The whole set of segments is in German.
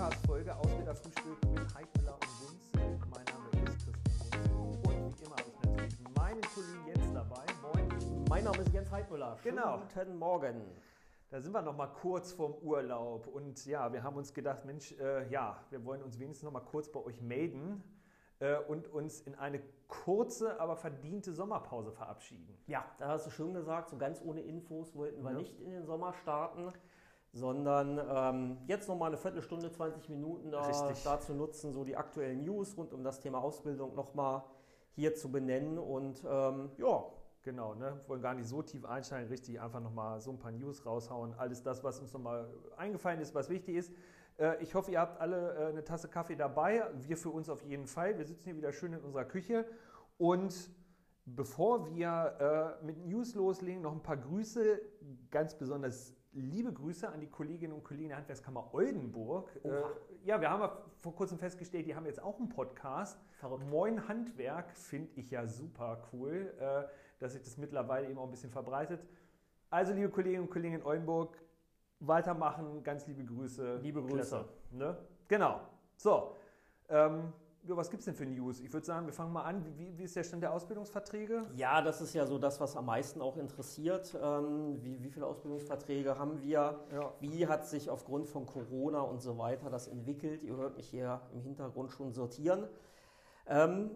Podcast-Folge Ausbilderfrühstück mit Heik Müller und Gunzel. Mein Name ist Christian Gunzel und wie immer habe ich natürlich meinen Kollegen Jens dabei. Moin. Mein Name ist Jens Heidmüller. Genau. Guten Morgen. Da sind wir noch mal kurz vorm Urlaub und ja, wir haben uns gedacht, Mensch, äh, ja, wir wollen uns wenigstens noch mal kurz bei euch melden äh, und uns in eine kurze, aber verdiente Sommerpause verabschieden. Ja, da hast du schön gesagt, so ganz ohne Infos wollten wir Ja. nicht in den Sommer starten, sondern ähm, jetzt noch mal eine Viertelstunde, 20 Minuten da, Richtig. dazu nutzen, so die aktuellen News rund um das Thema Ausbildung noch mal hier zu benennen und ähm, ja, Genau, ne? wollen gar nicht so tief einsteigen, richtig einfach nochmal so ein paar News raushauen. Alles das, was uns nochmal eingefallen ist, was wichtig ist. Äh, ich hoffe, ihr habt alle äh, eine Tasse Kaffee dabei. Wir für uns auf jeden Fall. Wir sitzen hier wieder schön in unserer Küche. Und bevor wir äh, mit News loslegen, noch ein paar Grüße. Ganz besonders liebe Grüße an die Kolleginnen und Kollegen der Handwerkskammer Oldenburg. Äh, ja, wir haben ja vor kurzem festgestellt, die haben jetzt auch einen Podcast. Verrückt. Moin Handwerk finde ich ja super cool, äh, dass sich das mittlerweile eben auch ein bisschen verbreitet. Also, liebe Kolleginnen und Kollegen in Oldenburg, weitermachen, ganz liebe Grüße. Liebe Grüße. Klasse, ne? Genau. So, ähm, ja, was gibt es denn für News? Ich würde sagen, wir fangen mal an. Wie, wie, ist der Stand der Ausbildungsverträge? Ja, das ist ja so das, was am meisten auch interessiert. Ähm, wie, wie viele Ausbildungsverträge haben wir? Ja. Wie hat sich aufgrund von Corona und so weiter das entwickelt? Ihr hört mich hier im Hintergrund schon sortieren. Ähm,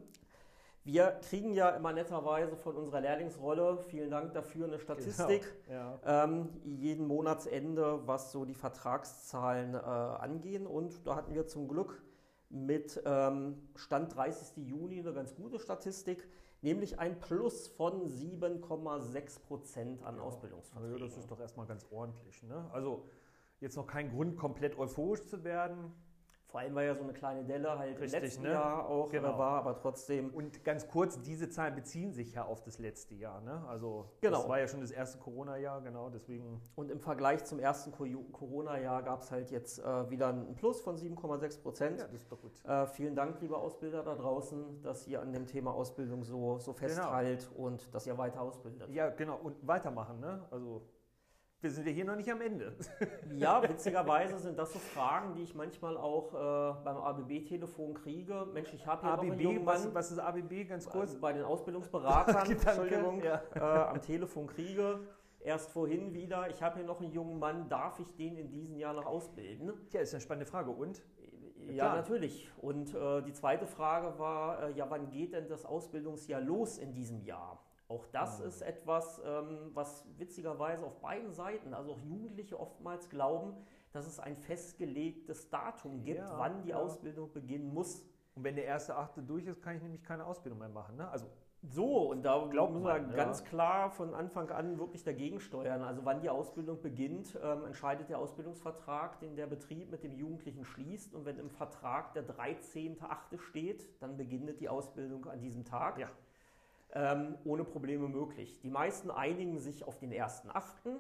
wir kriegen ja immer netterweise von unserer Lehrlingsrolle, vielen Dank dafür, eine Statistik. Genau. Ja. Ähm, jeden Monatsende, was so die Vertragszahlen äh, angehen. Und da hatten wir zum Glück mit ähm, Stand 30. Juni eine ganz gute Statistik, nämlich ein Plus von 7,6 Prozent an Also Ausbildungsverträgen. das ist doch erstmal ganz ordentlich. Ne? Also, jetzt noch kein Grund, komplett euphorisch zu werden. Vor allem, weil ja so eine kleine Delle halt Richtig, im letzten ne? Jahr auch Genau. äh, war, aber trotzdem. Und ganz kurz, diese Zahlen beziehen sich ja auf das letzte Jahr. Ne? Also Genau. das war ja schon das erste Corona-Jahr, genau, deswegen. Und im Vergleich zum ersten Co- Corona-Jahr gab es halt jetzt äh, wieder ein Plus von 7,6 Prozent. Ja, das ist doch gut. Äh, vielen Dank, liebe Ausbilder da draußen, dass ihr an dem Thema Ausbildung so, so festhält und dass ihr weiter ausbildet. Ja, genau, und weitermachen, ne? Also wir sind ja hier noch nicht am Ende. Ja, witzigerweise sind das so Fragen, die ich manchmal auch äh, beim ABB-Telefon kriege. Mensch, ich habe hier noch einen ABB, was, was ist ABB, ganz kurz? also bei den Ausbildungsberatern, Entschuldigung, ja. äh, am Telefon kriege. Erst vorhin wieder, ich habe hier noch einen jungen Mann, darf ich den in diesem Jahr noch ausbilden? Ja, ist eine spannende Frage. Und? Ja, klar. natürlich. Und äh, die zweite Frage war, äh, ja, wann geht denn das Ausbildungsjahr los in diesem Jahr? Auch das ist etwas, ähm, was witzigerweise auf beiden Seiten, also auch Jugendliche oftmals glauben, dass es ein festgelegtes Datum gibt, Ja, wann die ja. Ausbildung beginnen muss. Und wenn der erste Achte durch ist, kann ich nämlich keine Ausbildung mehr machen. Ne? Also So, und da Glaubt müssen wir man, ja. ganz klar von Anfang an wirklich dagegen steuern. Also wann die Ausbildung beginnt, ähm, entscheidet der Ausbildungsvertrag, den der Betrieb mit dem Jugendlichen schließt. Und wenn im Vertrag der 13.8. steht, dann beginnt die Ausbildung an diesem Tag. ja, ähm, ohne Probleme möglich. Die meisten einigen sich auf den 1.8.,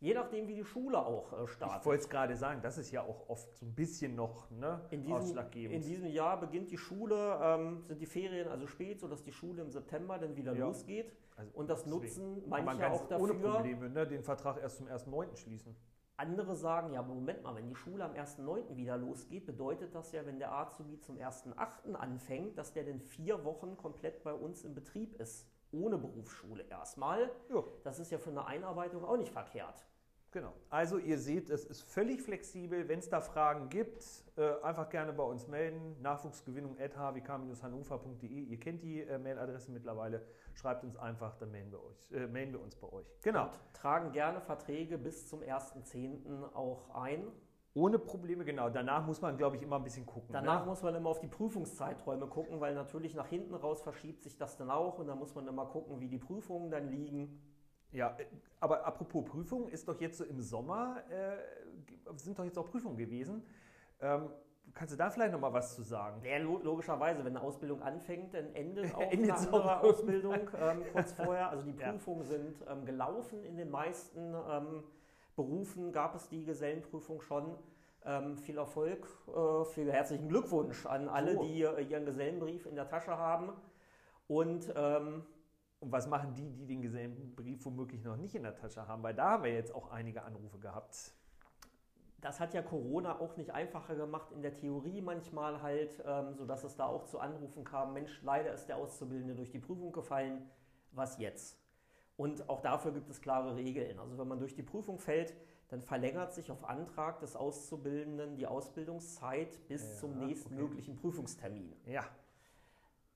je nachdem, wie die Schule auch äh, ich startet. wollte es gerade sagen, das ist ja auch oft so ein bisschen noch ne, In diesem, ausschlaggebend. in diesem Jahr beginnt die Schule, ähm, sind die Ferien also spät, sodass die Schule im September dann wieder Ja. losgeht. Also Und das deswegen nutzen man manche ganz auch dafür. ohne Probleme ne, den Vertrag erst zum 1.9. schließen. Andere sagen, ja, aber Moment mal, wenn die Schule am 1.9. wieder losgeht, bedeutet das ja, wenn der Azubi zum 1.8. anfängt, dass der dann vier Wochen komplett bei uns im Betrieb ist. Ohne Berufsschule erstmal. Ja. Das ist ja für eine Einarbeitung auch nicht verkehrt. Genau. Also ihr seht, es ist völlig flexibel. Wenn es da Fragen gibt, äh, einfach gerne bei uns melden. Nachwuchsgewinnung at hvk-hannover.de. Ihr kennt die äh, Mailadresse mittlerweile. Schreibt uns einfach, dann melden wir, euch, äh, melden wir uns bei euch. Genau. Und tragen gerne Verträge bis zum 1.10. auch ein. Ohne Probleme, genau. Danach muss man, glaube ich, immer ein bisschen gucken. Danach ne? muss man immer auf die Prüfungszeiträume gucken, weil natürlich nach hinten raus verschiebt sich das dann auch und da muss man immer gucken, wie die Prüfungen dann liegen. Ja, äh, aber apropos Prüfung, ist doch jetzt so im Sommer, äh, sind doch jetzt auch Prüfungen gewesen. Ähm, kannst du da vielleicht noch mal was zu sagen? Ja, lo- logischerweise, wenn eine Ausbildung anfängt, dann endet auch Endet eine andere Ausbildung ähm, kurz vorher. Also die Ja. Prüfungen sind ähm, gelaufen in den meisten ähm, Berufen, gab es die Gesellenprüfung schon. Ähm, viel Erfolg, äh, viel herzlichen Glückwunsch an alle, So. die äh, ihren Gesellenbrief in der Tasche haben. Und ähm, Und was machen die, die den Gesellenbrief womöglich noch nicht in der Tasche haben? Weil da haben wir jetzt auch einige Anrufe gehabt. Das hat ja Corona auch nicht einfacher gemacht, in der Theorie manchmal halt, ähm, sodass es da auch zu Anrufen kam, Mensch, leider ist der Auszubildende durch die Prüfung gefallen, was jetzt? Und auch dafür gibt es klare Regeln. Also wenn man durch die Prüfung fällt, dann verlängert sich auf Antrag des Auszubildenden die Ausbildungszeit bis ja, zum nächstmöglichen okay. Prüfungstermin. Ja.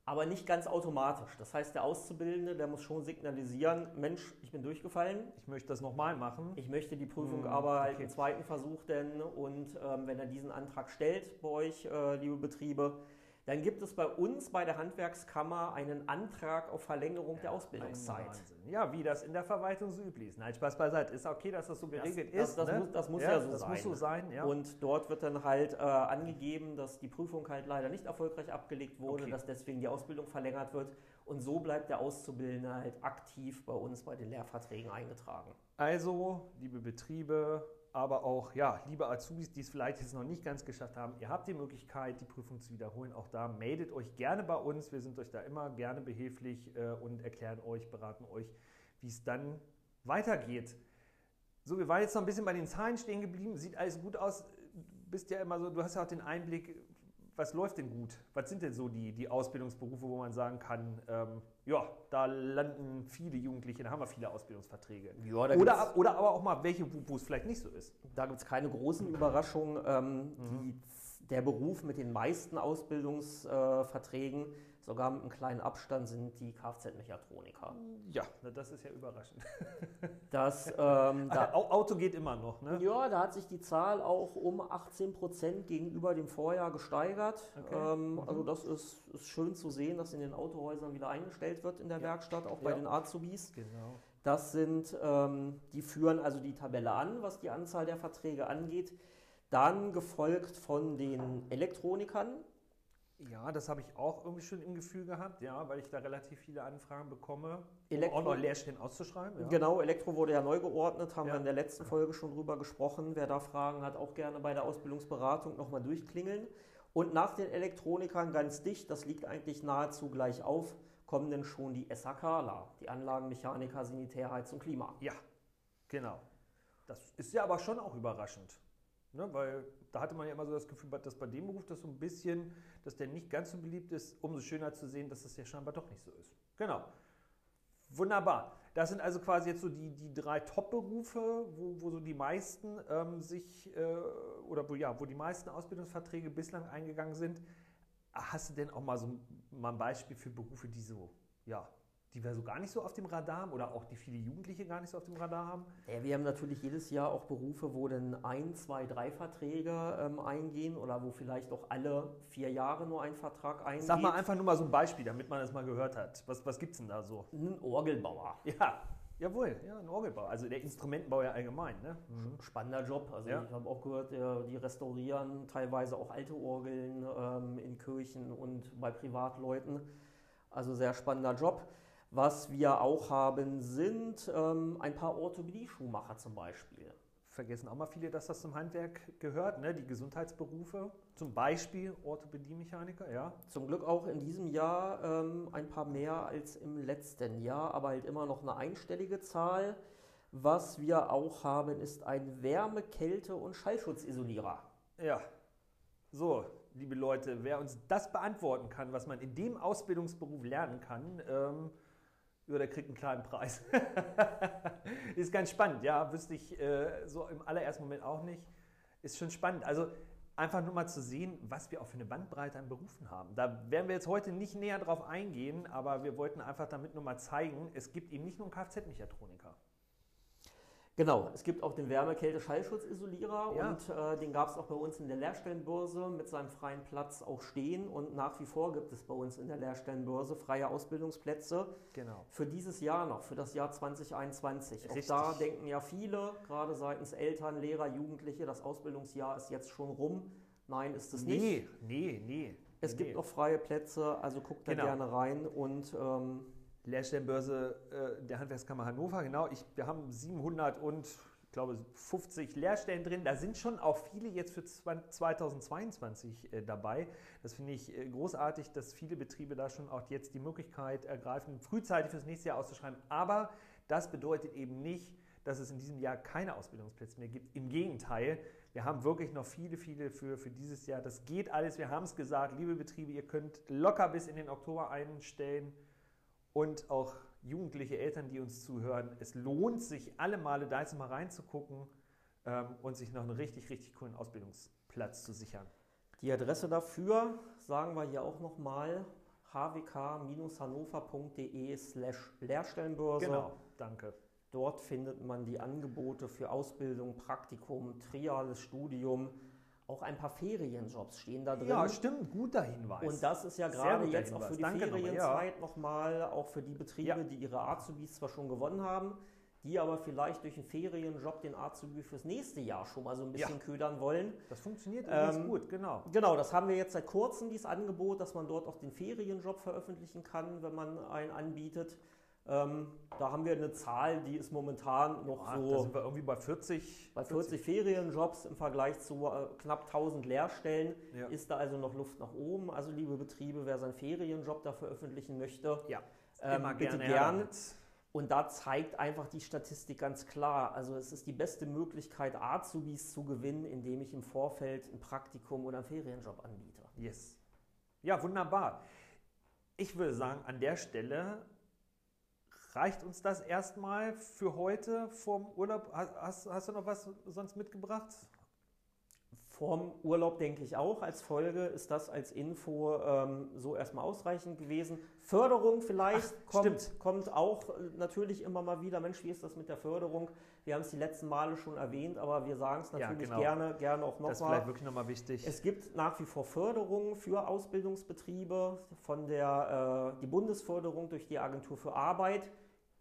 Aber nicht ganz automatisch. Das heißt, der Auszubildende, der muss schon signalisieren, Mensch, ich bin durchgefallen. Ich möchte das nochmal machen. Ich möchte die Prüfung hm, aber halt okay. im zweiten Versuch denn. Und ähm, wenn er diesen Antrag stellt bei euch, äh, liebe Betriebe, dann gibt es bei uns bei der Handwerkskammer einen Antrag auf Verlängerung ja, der Ausbildungszeit. Ja, wie das in der Verwaltung so üblich ist. Nein, Spaß beiseite. Ist okay, dass das so geregelt das, ist. Das, ne? muss, das muss ja, ja so das sein. Muss so sein ja. Und dort wird dann halt äh, angegeben, dass die Prüfung halt leider nicht erfolgreich abgelegt wurde, okay. dass deswegen die Ausbildung verlängert wird. Und so bleibt der Auszubildende halt aktiv bei uns bei den Lehrverträgen eingetragen. Also, liebe Betriebe, aber auch, ja, liebe Azubis, die es vielleicht jetzt noch nicht ganz geschafft haben, ihr habt die Möglichkeit, die Prüfung zu wiederholen. Auch da meldet euch gerne bei uns. Wir sind euch da immer gerne behilflich äh, und erklären euch, beraten euch, wie es dann weitergeht. So, wir waren jetzt noch ein bisschen bei den Zahlen stehen geblieben. Sieht alles gut aus. Du bist ja immer so, du hast ja auch den Einblick, was läuft denn gut? Was sind denn so die, die Ausbildungsberufe, wo man sagen kann, ähm, ja, da landen viele Jugendliche, da haben wir viele Ausbildungsverträge. Ja, oder, oder aber auch mal welche, wo, es vielleicht nicht so ist. Da gibt es keine großen Überraschungen. Ähm, mhm. die, der Beruf mit den meisten Ausbildungsverträgen äh, Sogar mit einem kleinen Abstand sind die Kfz-Mechatroniker. Ja, das ist ja überraschend. Das, ähm, da, Auto geht immer noch, ne? Ja, da hat sich die Zahl auch um 18 Prozent gegenüber dem Vorjahr gesteigert. Okay. Ähm, mhm. Also das ist, ist, schön zu sehen, dass in den Autohäusern wieder eingestellt wird in der ja. Werkstatt, auch bei ja. den Azubis. Genau. Das sind, ähm, die führen also die Tabelle an, was die Anzahl der Verträge angeht. Dann gefolgt von den Elektronikern ja, das habe ich auch irgendwie schon im Gefühl gehabt, ja, weil ich da relativ viele Anfragen bekomme, Elektro, auch noch Leerstellen auszuschreiben. Ja. Genau, Elektro wurde ja neu geordnet, haben ja. wir in der letzten Folge schon drüber gesprochen. Wer da Fragen hat, auch gerne bei der Ausbildungsberatung nochmal durchklingeln. Und nach den Elektronikern ganz dicht, das liegt eigentlich nahezu gleich auf, kommen denn schon die SAKler, die Anlagenmechaniker, Sanitär, Heizung, Klima. Ja, genau. Das ist ja aber schon auch überraschend. Ne, weil da hatte man ja immer so das Gefühl, dass bei dem Beruf das so ein bisschen, dass der nicht ganz so beliebt ist, umso schöner zu sehen, dass das ja scheinbar doch nicht so ist. Genau. Wunderbar. Das sind also quasi jetzt so die, die drei Top-Berufe, wo, wo so die meisten ähm, sich, äh, oder wo, ja, wo die meisten Ausbildungsverträge bislang eingegangen sind. Hast du denn auch mal so mal ein Beispiel für Berufe, die so, ja, die wir so gar nicht so auf dem Radar haben oder auch die viele Jugendliche gar nicht so auf dem Radar haben? Ja, wir haben natürlich jedes Jahr auch Berufe, wo dann ein, zwei, drei Verträge ähm, eingehen oder wo vielleicht auch alle vier Jahre nur ein Vertrag eingeht. Sag mal einfach nur mal so ein Beispiel, damit man das mal gehört hat. Was, was gibt es denn da so? Ein Orgelbauer. Ja, Jawohl, ja, ein Orgelbauer. Also der Instrumentenbauer allgemein. Ne? Mhm. Spannender Job. Also ja. ich habe auch gehört, die restaurieren teilweise auch alte Orgeln ähm, in Kirchen und bei Privatleuten. Also sehr spannender Job. Was wir auch haben, sind ähm, ein paar Orthopädie-Schuhmacher zum Beispiel. Vergessen auch mal viele, dass das zum Handwerk gehört, ne? die Gesundheitsberufe, zum Beispiel Orthopädie-Mechaniker, ja. Zum Glück auch in diesem Jahr ähm, ein paar mehr als im letzten Jahr, aber halt immer noch eine einstellige Zahl. Was wir auch haben, ist ein Wärme-, Kälte- und Schallschutzisolierer. Ja, so, liebe Leute, wer uns das beantworten kann, was man in dem Ausbildungsberuf lernen kann, ähm, ja, der kriegt einen kleinen Preis. ist ganz spannend, ja, wüsste ich äh, so im allerersten Moment auch nicht. Ist schon spannend. Also einfach nur mal zu sehen, was wir auch für eine Bandbreite an Berufen haben. Da werden wir jetzt heute nicht näher drauf eingehen, aber wir wollten einfach damit nur mal zeigen, es gibt eben nicht nur einen Kfz-Mechatroniker. Genau, es gibt auch den Wärme-Kälte-Schallschutzisolierer ja. und äh, den gab es auch bei uns in der Lehrstellenbörse mit seinem freien Platz auch stehen und nach wie vor gibt es bei uns in der Lehrstellenbörse freie Ausbildungsplätze genau. für dieses Jahr noch, für das Jahr 2021. Richtig. Auch da denken ja viele, gerade seitens Eltern, Lehrer, Jugendliche, das Ausbildungsjahr ist jetzt schon rum. Nein, ist es nee, nicht. Nee, nee, Es nee. gibt noch freie Plätze, also guckt da genau. gerne rein und ähm, Lehrstellenbörse äh, der Handwerkskammer Hannover. Genau, ich, wir haben 700 und ich glaube 50 Lehrstellen drin. Da sind schon auch viele jetzt für 2022 äh, dabei. Das finde ich äh, großartig, dass viele Betriebe da schon auch jetzt die Möglichkeit ergreifen, frühzeitig fürs nächste Jahr auszuschreiben. Aber das bedeutet eben nicht, dass es in diesem Jahr keine Ausbildungsplätze mehr gibt. Im Gegenteil, wir haben wirklich noch viele, viele für, für dieses Jahr. Das geht alles. Wir haben es gesagt, liebe Betriebe, ihr könnt locker bis in den Oktober einstellen und auch jugendliche Eltern, die uns zuhören. Es lohnt sich alle Male da jetzt mal reinzugucken ähm, und sich noch einen richtig, richtig coolen Ausbildungsplatz zu sichern. Die Adresse dafür sagen wir hier auch nochmal hwk-hannover.de slash Lehrstellenbörse. Genau, danke. Dort findet man die Angebote für Ausbildung, Praktikum, triales Studium, auch ein paar Ferienjobs stehen da drin. Ja, stimmt, guter Hinweis. Und das ist ja gerade jetzt Hinweis. auch für die Danke Ferienzeit nochmal, ja. auch für die Betriebe, ja. die ihre Azubis zwar schon gewonnen haben, die aber vielleicht durch einen Ferienjob den Azubi fürs nächste Jahr schon mal so ein bisschen ja. ködern wollen. Das funktioniert ähm, gut, genau. Genau, das haben wir jetzt seit kurzem, dieses Angebot, dass man dort auch den Ferienjob veröffentlichen kann, wenn man einen anbietet. Ähm, da haben wir eine Zahl, die ist momentan noch ja, so. Da sind wir irgendwie bei 40. Bei 40, 40 Ferienjobs im Vergleich zu äh, knapp 1000 Lehrstellen ja. ist da also noch Luft nach oben. Also, liebe Betriebe, wer seinen Ferienjob da veröffentlichen möchte, ja, ähm, bitte gern. Und da zeigt einfach die Statistik ganz klar. Also es ist die beste Möglichkeit, Azubis zu gewinnen, indem ich im Vorfeld ein Praktikum oder einen Ferienjob anbiete. Yes. Ja, wunderbar. Ich würde sagen, an der Stelle reicht uns das erstmal für heute vom Urlaub. Hast, hast du noch was sonst mitgebracht? Vorm Urlaub denke ich auch. Als Folge ist das als Info ähm, so erstmal ausreichend gewesen. Förderung vielleicht Ach, kommt, kommt, auch äh, natürlich immer mal wieder. Mensch, wie ist das mit der Förderung? Wir haben es die letzten Male schon erwähnt, aber wir sagen es natürlich ja, genau. gerne, gerne auch nochmal. Das ist vielleicht wirklich nochmal wichtig. Es gibt nach wie vor Förderungen für Ausbildungsbetriebe von der äh, die Bundesförderung durch die Agentur für Arbeit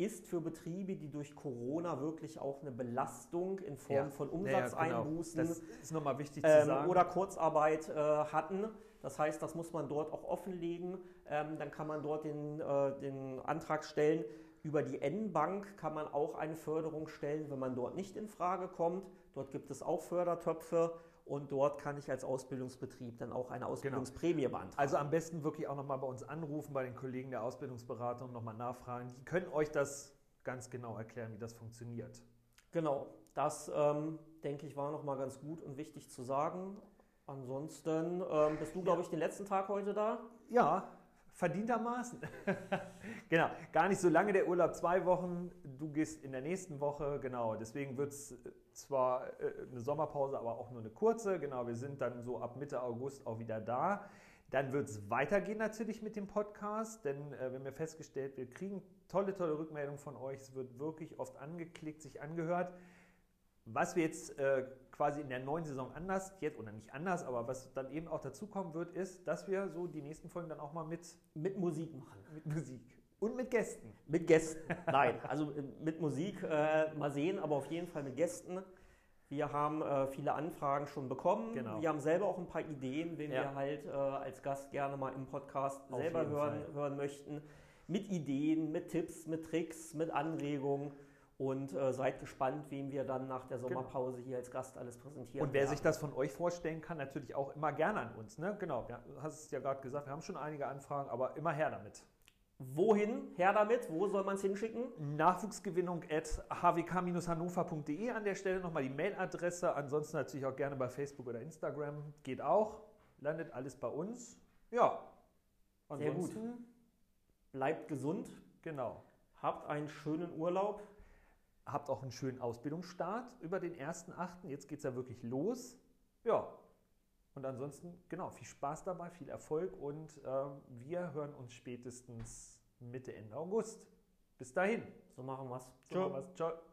ist für Betriebe, die durch Corona wirklich auch eine Belastung in Form ja. von Umsatzeinbußen ja, genau. das ist nochmal wichtig ähm, zu sagen. oder Kurzarbeit äh, hatten. Das heißt, das muss man dort auch offenlegen. Ähm, dann kann man dort den, äh, den Antrag stellen. Über die N-Bank kann man auch eine Förderung stellen, wenn man dort nicht in Frage kommt. Dort gibt es auch Fördertöpfe und dort kann ich als Ausbildungsbetrieb dann auch eine genau. Ausbildungsprämie genau. beantragen. Also am besten wirklich auch nochmal bei uns anrufen, bei den Kollegen der Ausbildungsberatung nochmal nachfragen. Die können euch das ganz genau erklären, wie das funktioniert. Genau, das ähm, denke ich war nochmal ganz gut und wichtig zu sagen. Ansonsten ähm, bist du, glaube ich, den letzten Tag heute da? Ja, verdientermaßen. genau, gar nicht so lange der Urlaub, zwei Wochen. Du gehst in der nächsten Woche, genau. Deswegen wird es äh, zwar äh, eine Sommerpause, aber auch nur eine kurze. Genau, wir sind dann so ab Mitte August auch wieder da. Dann wird es weitergehen natürlich mit dem Podcast, denn äh, wir haben ja festgestellt, wir kriegen tolle, tolle Rückmeldungen von euch. Es wird wirklich oft angeklickt, sich angehört. Was wir jetzt äh, quasi in der neuen Saison anders, jetzt oder nicht anders, aber was dann eben auch dazukommen wird, ist, dass wir so die nächsten Folgen dann auch mal mit, mit Musik machen. Mit Musik. Und mit Gästen. Mit Gästen. Nein, also äh, mit Musik äh, mal sehen, aber auf jeden Fall mit Gästen. Wir haben äh, viele Anfragen schon bekommen. Genau. Wir haben selber auch ein paar Ideen, wen ja. wir halt äh, als Gast gerne mal im Podcast auf selber hören, hören möchten. Mit Ideen, mit Tipps, mit Tricks, mit Anregungen. Und äh, seid gespannt, wem wir dann nach der genau. Sommerpause hier als Gast alles präsentieren. Und wer werden. sich das von euch vorstellen kann, natürlich auch immer gerne an uns. Ne? Genau, du hast es ja gerade gesagt, wir haben schon einige Anfragen, aber immer her damit. Wohin? Her damit? Wo soll man es hinschicken? Nachwuchsgewinnung at hwk-hannover.de an der Stelle nochmal die Mailadresse. Ansonsten natürlich auch gerne bei Facebook oder Instagram. Geht auch. Landet alles bei uns. Ja. Ansonsten. Sehr gut. Bleibt gesund. Genau. Habt einen schönen Urlaub habt auch einen schönen Ausbildungsstart über den ersten Achten. Jetzt geht es ja wirklich los. Ja, und ansonsten, genau, viel Spaß dabei, viel Erfolg und äh, wir hören uns spätestens Mitte, Ende August. Bis dahin. So machen wir's. So Ciao. Machen wir's. Ciao.